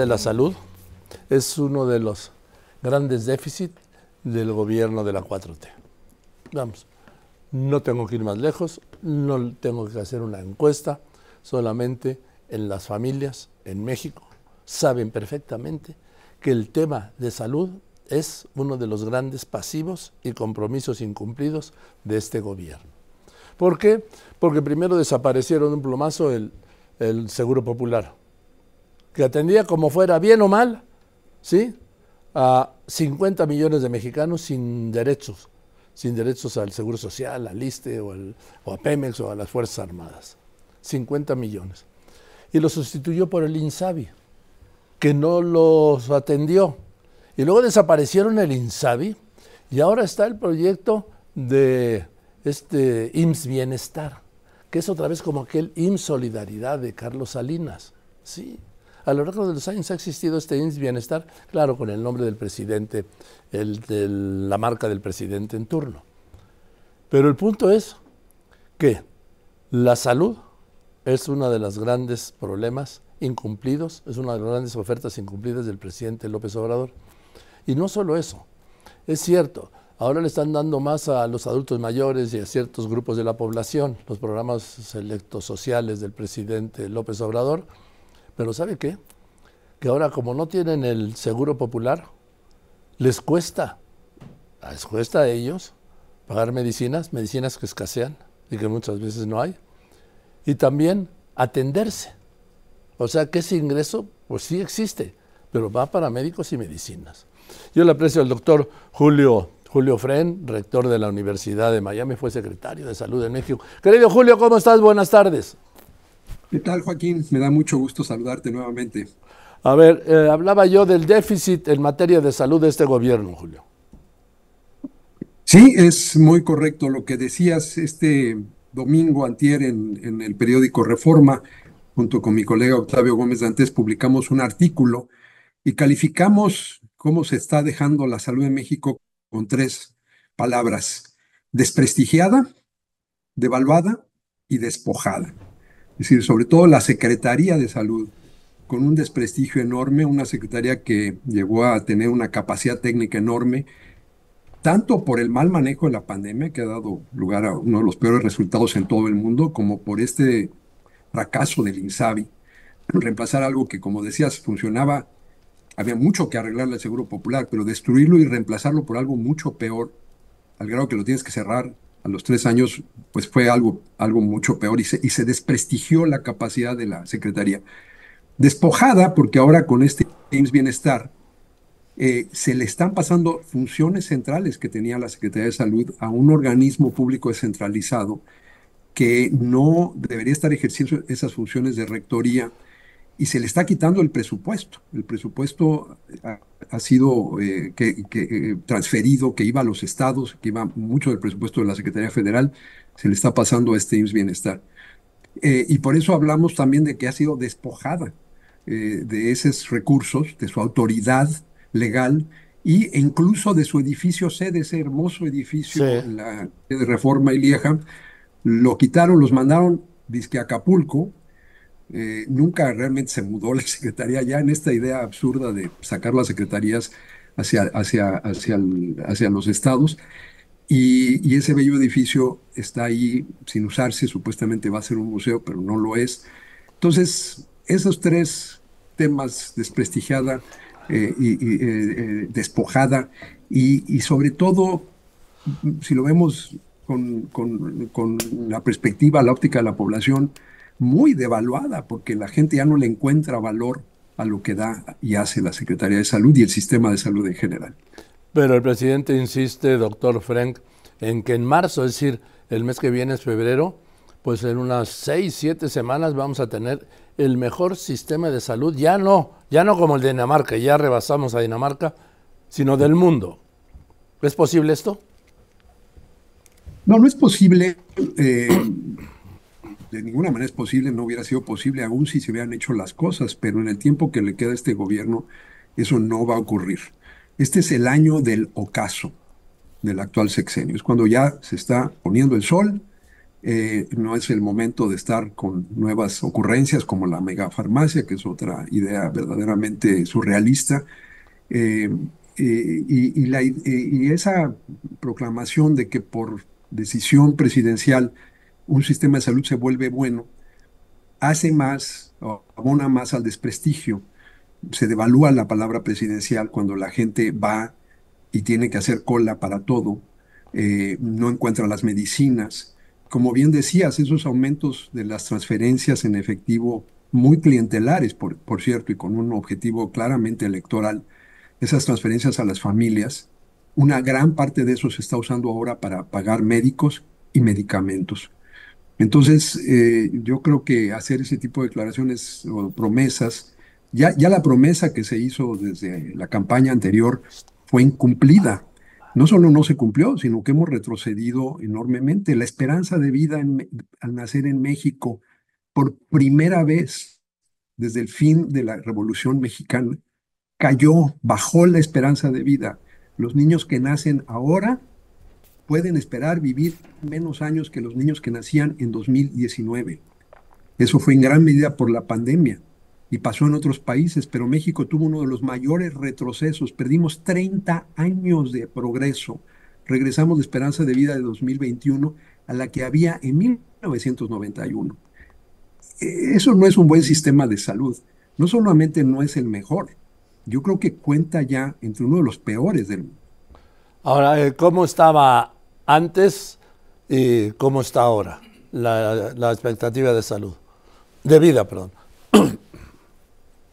de la salud es uno de los grandes déficits del gobierno de la 4T. Vamos, no tengo que ir más lejos, no tengo que hacer una encuesta, solamente en las familias en México saben perfectamente que el tema de salud es uno de los grandes pasivos y compromisos incumplidos de este gobierno. ¿Por qué? Porque primero desaparecieron un plumazo el, el Seguro Popular, que atendía como fuera bien o mal, ¿sí? A 50 millones de mexicanos sin derechos, sin derechos al Seguro Social, al ISTE o, o a Pemex o a las Fuerzas Armadas. 50 millones. Y lo sustituyó por el INSABI, que no los atendió. Y luego desaparecieron el INSABI y ahora está el proyecto de este IMSS Bienestar, que es otra vez como aquel IMSS Solidaridad de Carlos Salinas. Sí, a lo largo de los años ha existido este Bienestar, claro, con el nombre del presidente, la marca del presidente en turno. Pero el punto es que la salud es uno de los grandes problemas incumplidos, es una de las grandes ofertas incumplidas del presidente López Obrador. Y no solo eso, es cierto, ahora le están dando más a los adultos mayores y a ciertos grupos de la población, los programas selectos sociales del presidente López Obrador, pero ¿sabe qué? Que ahora como no tienen el seguro popular, les cuesta, les cuesta a ellos pagar medicinas, medicinas que escasean y que muchas veces no hay y también atenderse. O sea que ese ingreso, pues sí existe, pero va para médicos y medicinas. Yo le aprecio al doctor Julio, Julio Fren, rector de la Universidad de Miami, fue secretario de Salud de México. Querido Julio, ¿cómo estás? Buenas tardes. ¿Qué tal, Joaquín? Me da mucho gusto saludarte nuevamente. A ver, eh, hablaba yo del déficit en materia de salud de este gobierno, Julio. Sí, es muy correcto lo que decías. Este domingo antier en, el periódico Reforma, junto con mi colega Octavio Gómez Dantes, publicamos un artículo y calificamos cómo se está dejando la salud en México con tres palabras, desprestigiada, devaluada y despojada. Es decir, sobre todo la Secretaría de Salud, con un desprestigio enorme, una secretaría que llegó a tener una capacidad técnica enorme, tanto por el mal manejo de la pandemia, que ha dado lugar a uno de los peores resultados en todo el mundo, como por este fracaso del INSABI, reemplazar algo que, como decías, funcionaba, había mucho que arreglarle al Seguro Popular, pero destruirlo y reemplazarlo por algo mucho peor, al grado que lo tienes que cerrar los tres años, pues fue algo, algo mucho peor y se, y se desprestigió la capacidad de la Secretaría. Despojada, porque ahora con este IMSS Bienestar, eh, se le están pasando funciones centrales que tenía la Secretaría de Salud a un organismo público descentralizado que no debería estar ejerciendo esas funciones de rectoría y se le está quitando el presupuesto. El presupuesto ha, sido eh, que, eh, transferido, que iba a los estados, que iba mucho del presupuesto de la Secretaría Federal, se le está pasando a este IMSS Bienestar. y por eso hablamos también de que ha sido despojada de esos recursos, de su autoridad legal y incluso de su edificio sede, ese hermoso edificio, la de Reforma y Lieja, lo quitaron, los mandaron disque a Acapulco. Eh, nunca realmente se mudó la secretaría ya en esta idea absurda de sacar las secretarías hacia, hacia, hacia, hacia los estados. Y, y, ese bello edificio está ahí sin usarse, supuestamente va a ser un museo, pero no lo es. Entonces, esos tres temas, desprestigiada, eh, y, eh, despojada y, sobre todo, si lo vemos con, con, la perspectiva, la óptica de la población, muy devaluada, porque la gente ya no le encuentra valor a lo que da y hace la Secretaría de Salud y el sistema de salud en general. Pero el presidente insiste, doctor Frank, en que en marzo, es decir, el mes que viene es febrero, pues en unas seis, siete semanas vamos a tener el mejor sistema de salud, ya no, ya no como el de Dinamarca, ya rebasamos a Dinamarca, sino del mundo. ¿Es posible esto? No, no es posible. Eh, de ninguna manera es posible, no hubiera sido posible aún si se hubieran hecho las cosas, pero en el tiempo que le queda a este gobierno, eso no va a ocurrir. Este es el año del ocaso del actual sexenio, es cuando ya se está poniendo el sol, Eh, no es el momento de estar con nuevas ocurrencias como la megafarmacia, que es otra idea verdaderamente surrealista. Eh, la, y esa proclamación de que por decisión presidencial un sistema de salud se vuelve bueno, hace más, o abona más al desprestigio. Se devalúa la palabra presidencial cuando la gente va y tiene que hacer cola para todo, eh, no encuentra las medicinas. Como bien decías, esos aumentos de las transferencias en efectivo muy clientelares, por, por cierto, y con un objetivo claramente electoral, esas transferencias a las familias, una gran parte de eso se está usando ahora para pagar médicos y medicamentos. Entonces, eh, yo creo que hacer ese tipo de declaraciones o promesas, ya, ya la promesa que se hizo desde la campaña anterior fue incumplida. No solo no se cumplió, sino que hemos retrocedido enormemente. La esperanza de vida al nacer en México, por primera vez desde el fin de la Revolución Mexicana, cayó, bajó la esperanza de vida. Los niños que nacen ahora pueden esperar vivir menos años que los niños que nacían en 2019. Eso fue en gran medida por la pandemia y pasó en otros países, pero México tuvo uno de los mayores retrocesos. Perdimos 30 años de progreso. Regresamos de esperanza de vida de 2021 a la que había en 1991. E, eso no es un buen sistema de salud. No solamente no es el mejor, yo creo que cuenta ya entre uno de los peores del mundo. Ahora, eh, ¿cómo estaba antes y cómo está ahora la, expectativa de salud, de vida, perdón.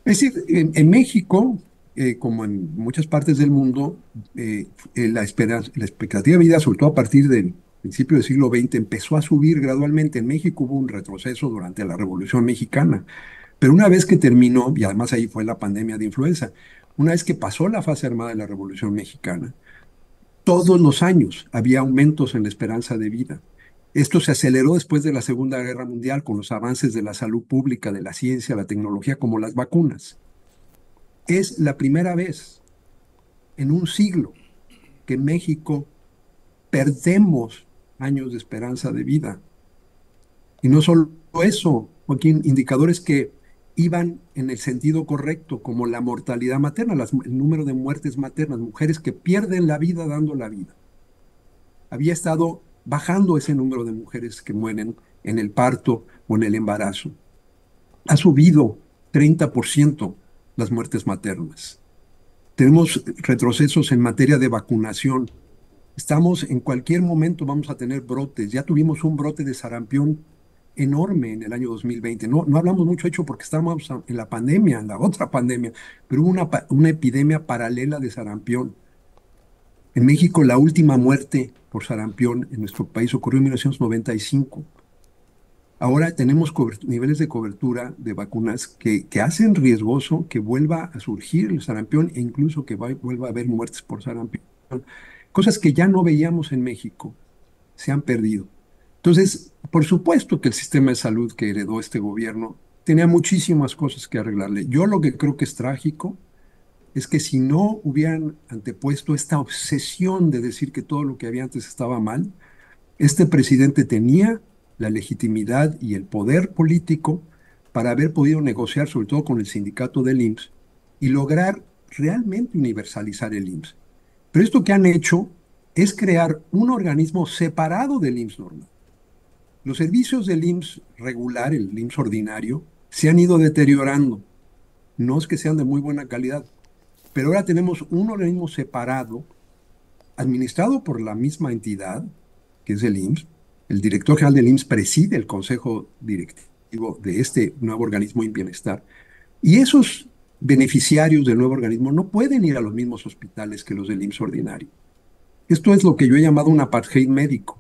Es decir, en, México, eh, como en muchas partes del mundo, eh, eh, la, esperanza, la expectativa de vida, sobre todo a partir del principio del siglo XX, empezó a subir gradualmente. En México hubo un retroceso durante la Revolución Mexicana, pero una vez que terminó, y además ahí fue la pandemia de influenza, una vez que pasó la fase armada de la Revolución Mexicana, todos los años había aumentos en la esperanza de vida. Esto se aceleró después de la Segunda Guerra Mundial con los avances de la salud pública, de la ciencia, la tecnología, como las vacunas. Es la primera vez en un siglo que en México perdemos años de esperanza de vida. Y no solo eso, Joaquín, indicadores que iban en el sentido correcto, como la mortalidad materna, el número de muertes maternas, mujeres que pierden la vida dando la vida. Había estado bajando ese número de mujeres que mueren en el parto o en el embarazo. Ha subido 30% las muertes maternas. Tenemos retrocesos en materia de vacunación. Estamos en cualquier momento vamos a tener brotes. Ya tuvimos un brote de sarampión enorme en el año 2020. No, no hablamos mucho, hecho, porque estábamos en la pandemia, en la otra pandemia, pero hubo una, una epidemia paralela de sarampión. En México, la última muerte por sarampión en nuestro país ocurrió en 1995. Ahora tenemos niveles de cobertura de vacunas que, que, hacen riesgoso que vuelva a surgir el sarampión e incluso que vuelva a haber muertes por sarampión. Cosas que ya no veíamos en México se han perdido. Entonces, por supuesto que el sistema de salud que heredó este gobierno tenía muchísimas cosas que arreglarle. Yo lo que creo que es trágico es que si no hubieran antepuesto esta obsesión de decir que todo lo que había antes estaba mal, este presidente tenía la legitimidad y el poder político para haber podido negociar, sobre todo con el sindicato del IMSS, y lograr realmente universalizar el IMSS. Pero esto que han hecho es crear un organismo separado del IMSS normal. Los servicios del IMSS regular, el IMSS ordinario, se han ido deteriorando. No es que sean de muy buena calidad, pero ahora tenemos un organismo separado, administrado por la misma entidad, que es el IMSS. El director general del IMSS preside el consejo directivo de este nuevo organismo en bienestar. Y esos beneficiarios del nuevo organismo no pueden ir a los mismos hospitales que los del IMSS ordinario. Esto es lo que yo he llamado un apartheid médico.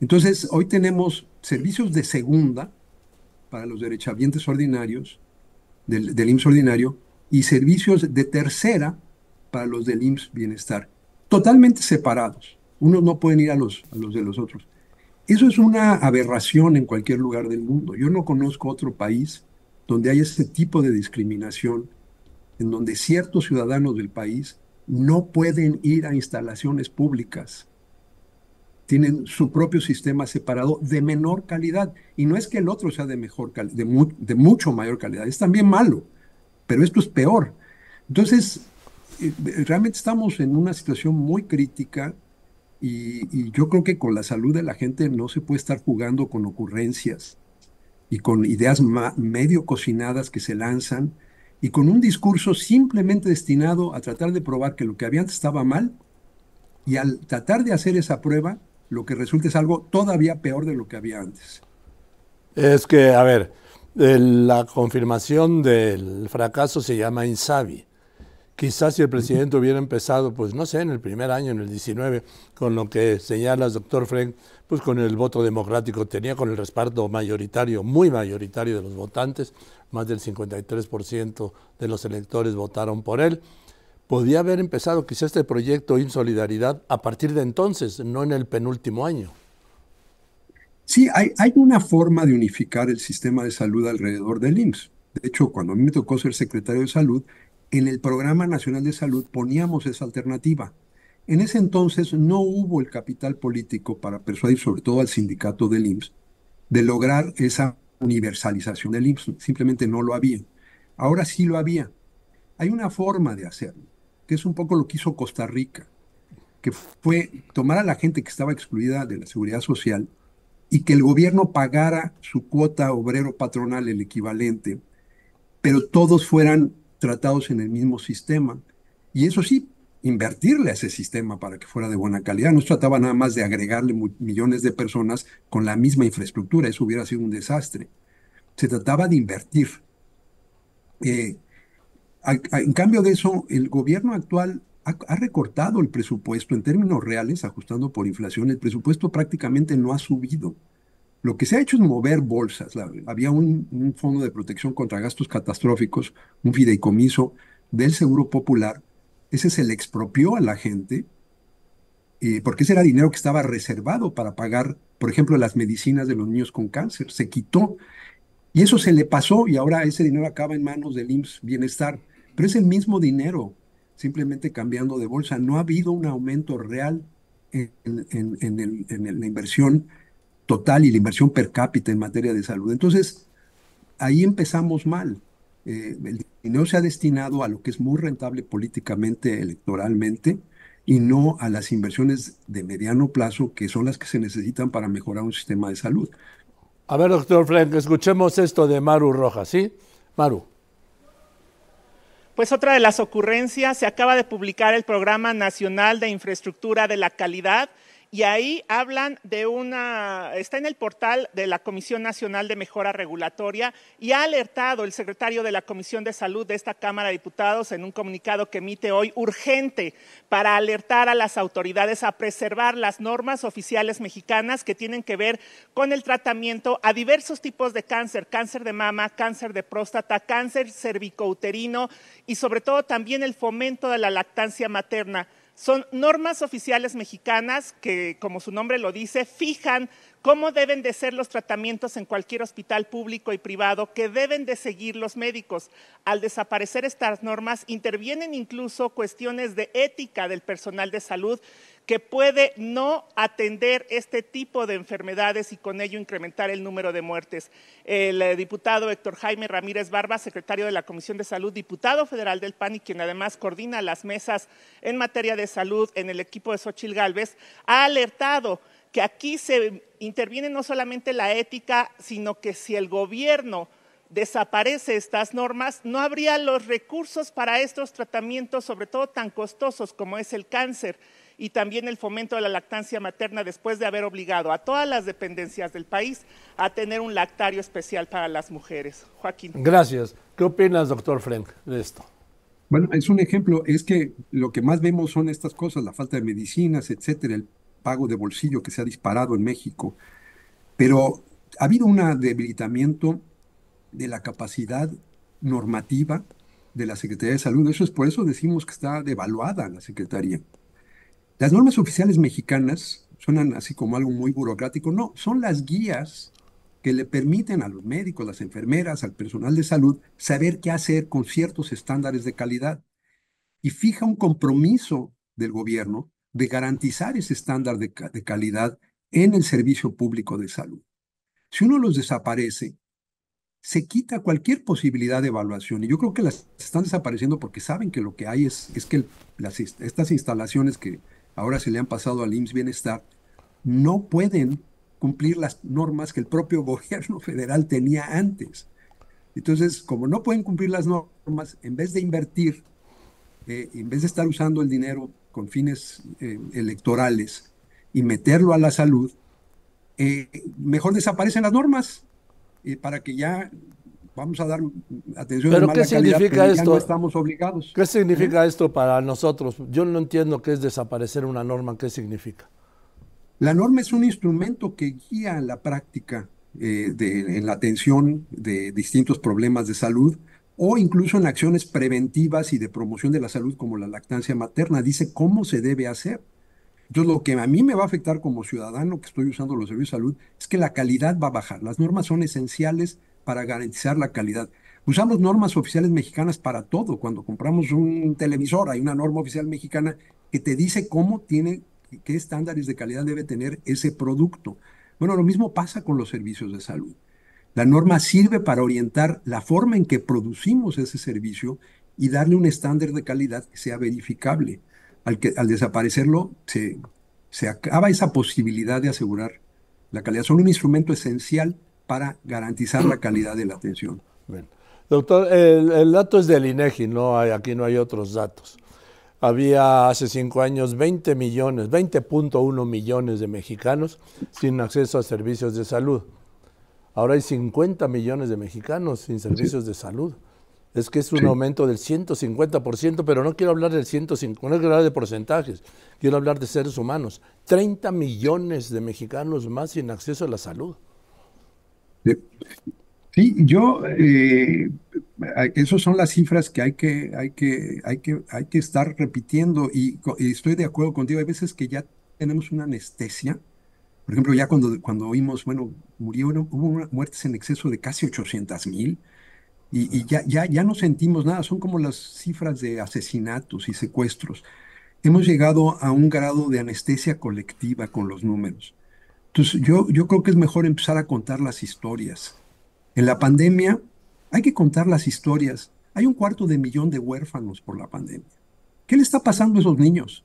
Entonces, hoy tenemos servicios de segunda para los derechohabientes ordinarios, del, del IMSS ordinario, y servicios de tercera para los del IMSS Bienestar, totalmente separados. Unos no pueden ir a los, a los de los otros. Eso es una aberración en cualquier lugar del mundo. Yo no conozco otro país donde haya ese tipo de discriminación, en donde ciertos ciudadanos del país no pueden ir a instalaciones públicas tienen su propio sistema separado de menor calidad. Y no es que el otro sea de, mejor de, de mucho mayor calidad, es también malo, pero esto es peor. Entonces, eh, realmente estamos en una situación muy crítica y, yo creo que con la salud de la gente no se puede estar jugando con ocurrencias y con ideas medio cocinadas que se lanzan y con un discurso simplemente destinado a tratar de probar que lo que había antes estaba mal y al tratar de hacer esa prueba, lo que resulta es algo todavía peor de lo que había antes. Es que, a ver, la confirmación del fracaso se llama Insabi. Quizás si el presidente hubiera empezado, pues no sé, en el primer año, en el 19, con lo que señalas, doctor Frank, pues con el voto democrático, tenía con el respaldo mayoritario, muy mayoritario de los votantes, más del 53% de los electores votaron por él. Podía haber empezado quizás este proyecto Insolidaridad a partir de entonces, no en el penúltimo año. Sí, hay, hay una forma de unificar el sistema de salud alrededor del IMSS. De hecho, cuando a mí me tocó ser secretario de salud, en el Programa Nacional de Salud poníamos esa alternativa. En ese entonces no hubo el capital político para persuadir sobre todo al sindicato del IMSS de lograr esa universalización del IMSS. Simplemente no lo había. Ahora sí lo había. Hay una forma de hacerlo, que es un poco lo que hizo Costa Rica, que fue tomar a la gente que estaba excluida de la seguridad social y que el gobierno pagara su cuota obrero patronal, el equivalente, pero todos fueran tratados en el mismo sistema. Y eso sí, invertirle a ese sistema para que fuera de buena calidad. No se trataba nada más de agregarle millones de personas con la misma infraestructura, eso hubiera sido un desastre. Se trataba de invertir. Eh, en cambio de eso, el gobierno actual ha, recortado el presupuesto en términos reales, ajustando por inflación. El presupuesto prácticamente no ha subido. Lo que se ha hecho es mover bolsas. había un, fondo de protección contra gastos catastróficos, un fideicomiso del Seguro Popular. Ese se le expropió a la gente eh, porque ese era dinero que estaba reservado para pagar, por ejemplo, las medicinas de los niños con cáncer. Se quitó y eso se le pasó y ahora ese dinero acaba en manos del IMSS Bienestar. Pero es el mismo dinero, simplemente cambiando de bolsa. No ha habido un aumento real en, la inversión total y la inversión per cápita en materia de salud. Entonces, ahí empezamos mal. Eh, el dinero se ha destinado a lo que es muy rentable políticamente, electoralmente, y no a las inversiones de mediano plazo, que son las que se necesitan para mejorar un sistema de salud. A ver, doctor Frank, escuchemos esto de Maru Rojas, ¿sí? Maru. Pues otra de las ocurrencias, se acaba de publicar el Programa Nacional de Infraestructura de la Calidad, y ahí hablan de una, está en el portal de la Comisión Nacional de Mejora Regulatoria y ha alertado el secretario de la Comisión de Salud de esta Cámara de Diputados en un comunicado que emite hoy urgente para alertar a las autoridades a preservar las normas oficiales mexicanas que tienen que ver con el tratamiento a diversos tipos de cáncer, cáncer de mama, cáncer de próstata, cáncer cervicouterino y sobre todo también el fomento de la lactancia materna. Son normas oficiales mexicanas que, como su nombre lo dice, fijan cómo deben de ser los tratamientos en cualquier hospital público y privado que deben de seguir los médicos. Al desaparecer estas normas, intervienen incluso cuestiones de ética del personal de salud que puede no atender este tipo de enfermedades y con ello incrementar el número de muertes. El eh, diputado Héctor Jaime Ramírez Barba, secretario de la Comisión de Salud, diputado federal del PAN y quien además coordina las mesas en materia de salud en el equipo de Xochil Gálvez, ha alertado que aquí se interviene no solamente la ética, sino que si el gobierno desaparece estas normas, no habría los recursos para estos tratamientos, sobre todo tan costosos como es el cáncer y también el fomento de la lactancia materna después de haber obligado a todas las dependencias del país a tener un lactario especial para las mujeres. Joaquín. Gracias. ¿Qué opinas, doctor Frank, de esto? Bueno, es un ejemplo, es que lo que más vemos son estas cosas, la falta de medicinas, etcétera, el pago de bolsillo que se ha disparado en México, pero ha habido un debilitamiento de la capacidad normativa de la Secretaría de Salud. Eso es por eso decimos que está devaluada la Secretaría. Las normas oficiales mexicanas suenan así como algo muy burocrático. No, son las guías que le permiten a los médicos, las enfermeras, al personal de salud saber qué hacer con ciertos estándares de calidad. Y fija un compromiso del gobierno de garantizar ese estándar de, de calidad en el servicio público de salud. Si uno los desaparece, se quita cualquier posibilidad de evaluación. Y yo creo que las están desapareciendo porque saben que lo que hay es, es que las, estas instalaciones que ahora se le han pasado al IMSS Bienestar no pueden cumplir las normas que el propio gobierno federal tenía antes. Entonces, como no pueden cumplir las normas, en vez de invertir, eh, en vez de estar usando el dinero con fines eh, electorales y meterlo a la salud, eh, mejor desaparecen las normas para que ya vamos a dar atención ¿Pero qué significa esto? no estamos obligados. ¿Qué significa esto para nosotros? Yo no entiendo qué es desaparecer una norma, ¿qué significa? La norma es un instrumento que guía la práctica eh, de, en la atención de distintos problemas de salud o incluso en acciones preventivas y de promoción de la salud como la lactancia materna. Dice cómo se debe hacer. Entonces, lo que a mí me va a afectar como ciudadano que estoy usando los servicios de salud es que la calidad va a bajar. Las normas son esenciales para garantizar la calidad. Usamos normas oficiales mexicanas para todo. Cuando compramos un televisor, hay una norma oficial mexicana que te dice cómo tiene, qué estándares de calidad debe tener ese producto. Bueno, lo mismo pasa con los servicios de salud. La norma sirve para orientar la forma en que producimos ese servicio y darle un estándar de calidad que sea verificable al, que, al desaparecerlo se, se acaba esa posibilidad de asegurar la calidad. Son un instrumento esencial para garantizar la calidad de la atención. Doctor, el, dato es del INEGI, no hay, aquí no hay otros datos. Había hace cinco años 20 millones, 20.1 millones de mexicanos sin acceso a servicios de salud. Ahora hay 50 millones de mexicanos sin servicios de salud. Es que es un aumento del 150%, pero no quiero hablar del 150, no quiero hablar de porcentajes, quiero hablar de seres humanos. 30 millones de mexicanos más sin acceso a la salud. Sí, yo, eh, esas son las cifras que hay que, hay que, hay que, hay que estar repitiendo y, estoy de acuerdo contigo. Hay veces que ya tenemos una anestesia. Por ejemplo, ya cuando, cuando oímos, bueno, murieron, hubo muertes en exceso de casi 800 mil y, ya, ya, ya no sentimos nada, son como las cifras de asesinatos y secuestros. Hemos llegado a un grado de anestesia colectiva con los números. Entonces, yo, yo creo que es mejor empezar a contar las historias. En la pandemia hay que contar las historias. Hay un cuarto de millón de huérfanos por la pandemia. ¿Qué le está pasando a esos niños?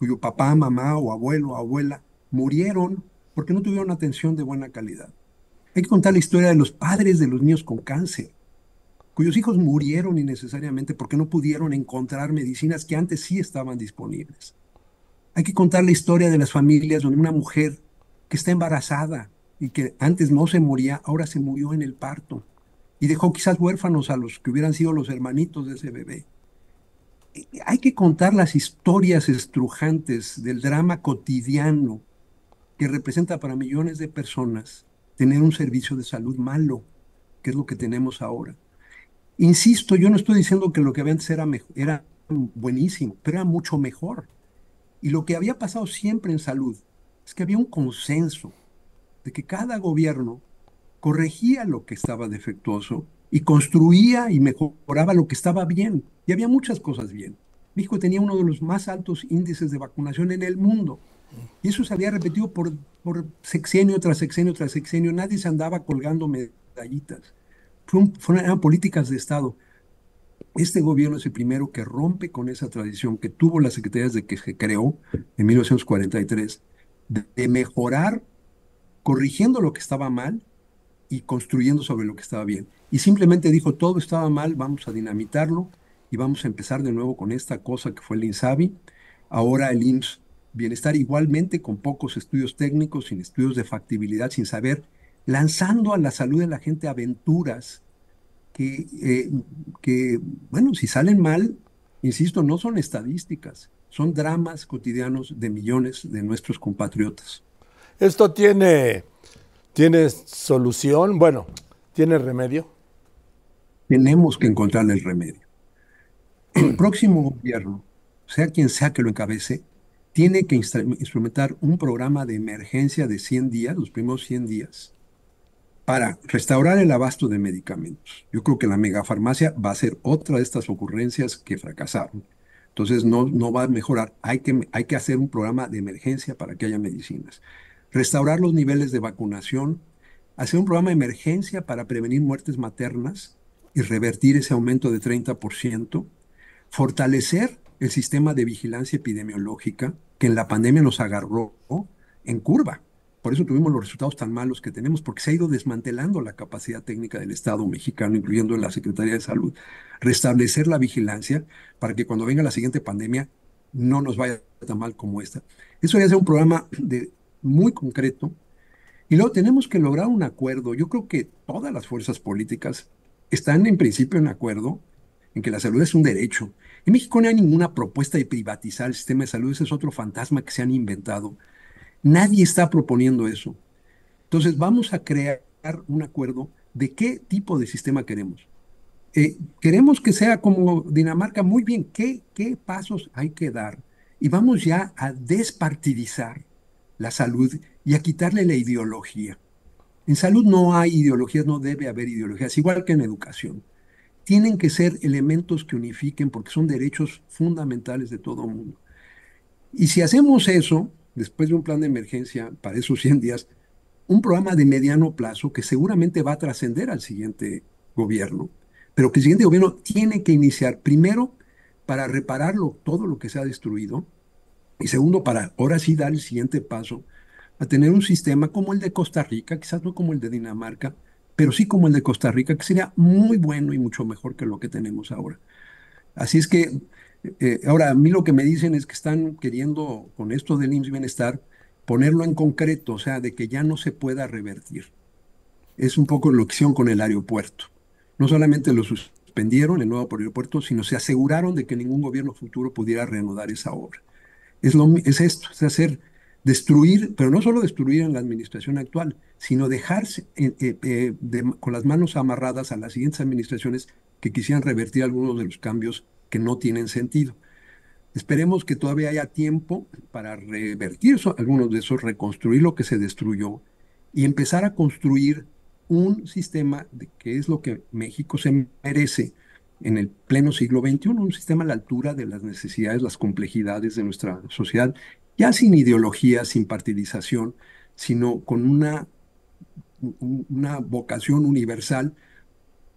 Cuyo papá, mamá o abuelo o abuela murieron porque no tuvieron atención de buena calidad. Hay que contar la historia de los padres de los niños con cáncer cuyos hijos murieron innecesariamente porque no pudieron encontrar medicinas que antes sí estaban disponibles. Hay que contar la historia de las familias donde una mujer que está embarazada y que antes no se moría, ahora se murió en el parto y dejó quizás huérfanos a los que hubieran sido los hermanitos de ese bebé. Hay que contar las historias estrujantes del drama cotidiano que representa para millones de personas tener un servicio de salud malo, que es lo que tenemos ahora. Insisto, yo no estoy diciendo que lo que había antes era, era buenísimo, pero era mucho mejor. Y lo que había pasado siempre en salud es que había un consenso de que cada gobierno corregía lo que estaba defectuoso y construía y mejoraba lo que estaba bien. Y había muchas cosas bien. México tenía uno de los más altos índices de vacunación en el mundo. Y eso se había repetido por, por sexenio tras sexenio tras sexenio. Nadie se andaba colgando medallitas fueron, políticas de Estado. Este gobierno es el primero que rompe con esa tradición que tuvo la Secretaría de que se creó en 1943, de, mejorar corrigiendo lo que estaba mal y construyendo sobre lo que estaba bien. Y simplemente dijo, todo estaba mal, vamos a dinamitarlo y vamos a empezar de nuevo con esta cosa que fue el INSABI. Ahora el IMSS Bienestar igualmente con pocos estudios técnicos, sin estudios de factibilidad, sin saber lanzando a la salud de la gente aventuras que, eh, que, bueno, si salen mal, insisto, no son estadísticas, son dramas cotidianos de millones de nuestros compatriotas. ¿Esto tiene, tiene solución? Bueno, ¿tiene remedio? Tenemos que encontrar el remedio. El próximo gobierno, sea quien sea que lo encabece, tiene que instrumentar un programa de emergencia de 100 días, los primeros 100 días, para restaurar el abasto de medicamentos. Yo creo que la megafarmacia va a ser otra de estas ocurrencias que fracasaron. Entonces no, no va a mejorar. Hay que, hay que hacer un programa de emergencia para que haya medicinas. Restaurar los niveles de vacunación. Hacer un programa de emergencia para prevenir muertes maternas y revertir ese aumento de 30%. Fortalecer el sistema de vigilancia epidemiológica que en la pandemia nos agarró en curva. Por eso tuvimos los resultados tan malos que tenemos, porque se ha ido desmantelando la capacidad técnica del Estado mexicano, incluyendo la Secretaría de Salud. Restablecer la vigilancia para que cuando venga la siguiente pandemia no nos vaya tan mal como esta. Eso ya es un programa de, muy concreto. Y luego tenemos que lograr un acuerdo. Yo creo que todas las fuerzas políticas están en principio en acuerdo en que la salud es un derecho. En México no hay ninguna propuesta de privatizar el sistema de salud, ese es otro fantasma que se han inventado Nadie está proponiendo eso. Entonces vamos a crear un acuerdo de qué tipo de sistema queremos. Eh, queremos que sea como Dinamarca, muy bien, ¿qué, ¿qué pasos hay que dar? Y vamos ya a despartidizar la salud y a quitarle la ideología. En salud no hay ideologías, no debe haber ideologías, igual que en educación. Tienen que ser elementos que unifiquen porque son derechos fundamentales de todo mundo. Y si hacemos eso, después de un plan de emergencia para esos 100 días, un programa de mediano plazo que seguramente va a trascender al siguiente gobierno, pero que el siguiente gobierno tiene que iniciar primero para repararlo todo lo que se ha destruido y segundo para ahora sí dar el siguiente paso a tener un sistema como el de Costa Rica, quizás no como el de Dinamarca, pero sí como el de Costa Rica, que sería muy bueno y mucho mejor que lo que tenemos ahora. Así es que eh, ahora, a mí lo que me dicen es que están queriendo, con esto del IMSS Bienestar, ponerlo en concreto, o sea, de que ya no se pueda revertir. Es un poco lo que con el aeropuerto. No solamente lo suspendieron, el nuevo aeropuerto, sino se aseguraron de que ningún gobierno futuro pudiera reanudar esa obra. Es, lo, es esto, es hacer, destruir, pero no solo destruir en la administración actual, sino dejarse eh, eh, con las manos amarradas a las siguientes administraciones que quisieran revertir algunos de los cambios que no tienen sentido. Esperemos que todavía haya tiempo para revertir algunos de esos, reconstruir lo que se destruyó y empezar a construir un sistema de, que es lo que México se merece en el pleno siglo XXI, un sistema a la altura de las necesidades, las complejidades de nuestra sociedad, ya sin ideología, sin partidización, sino con una, una vocación universal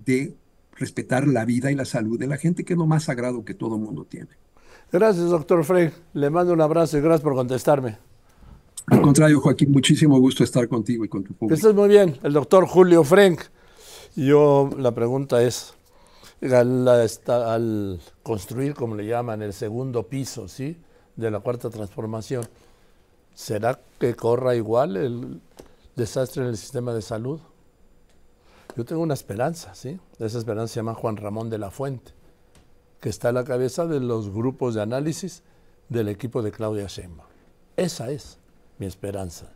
de respetar la vida y la salud de la gente, que es lo más sagrado que todo mundo tiene. Gracias, doctor Frank. Le mando un abrazo y gracias por contestarme. Al contrario, Joaquín, muchísimo gusto estar contigo y con tu público. Estás muy bien, el doctor Julio Frank. Yo, la pregunta es, al, al, construir, como le llaman, el segundo piso, ¿sí? De la cuarta transformación, ¿será que corra igual el desastre en el sistema de salud? Yo tengo una esperanza, ¿sí? Esa esperanza se llama Juan Ramón de la Fuente, que está a la cabeza de los grupos de análisis del equipo de Claudia Sheinbaum. Esa es mi esperanza.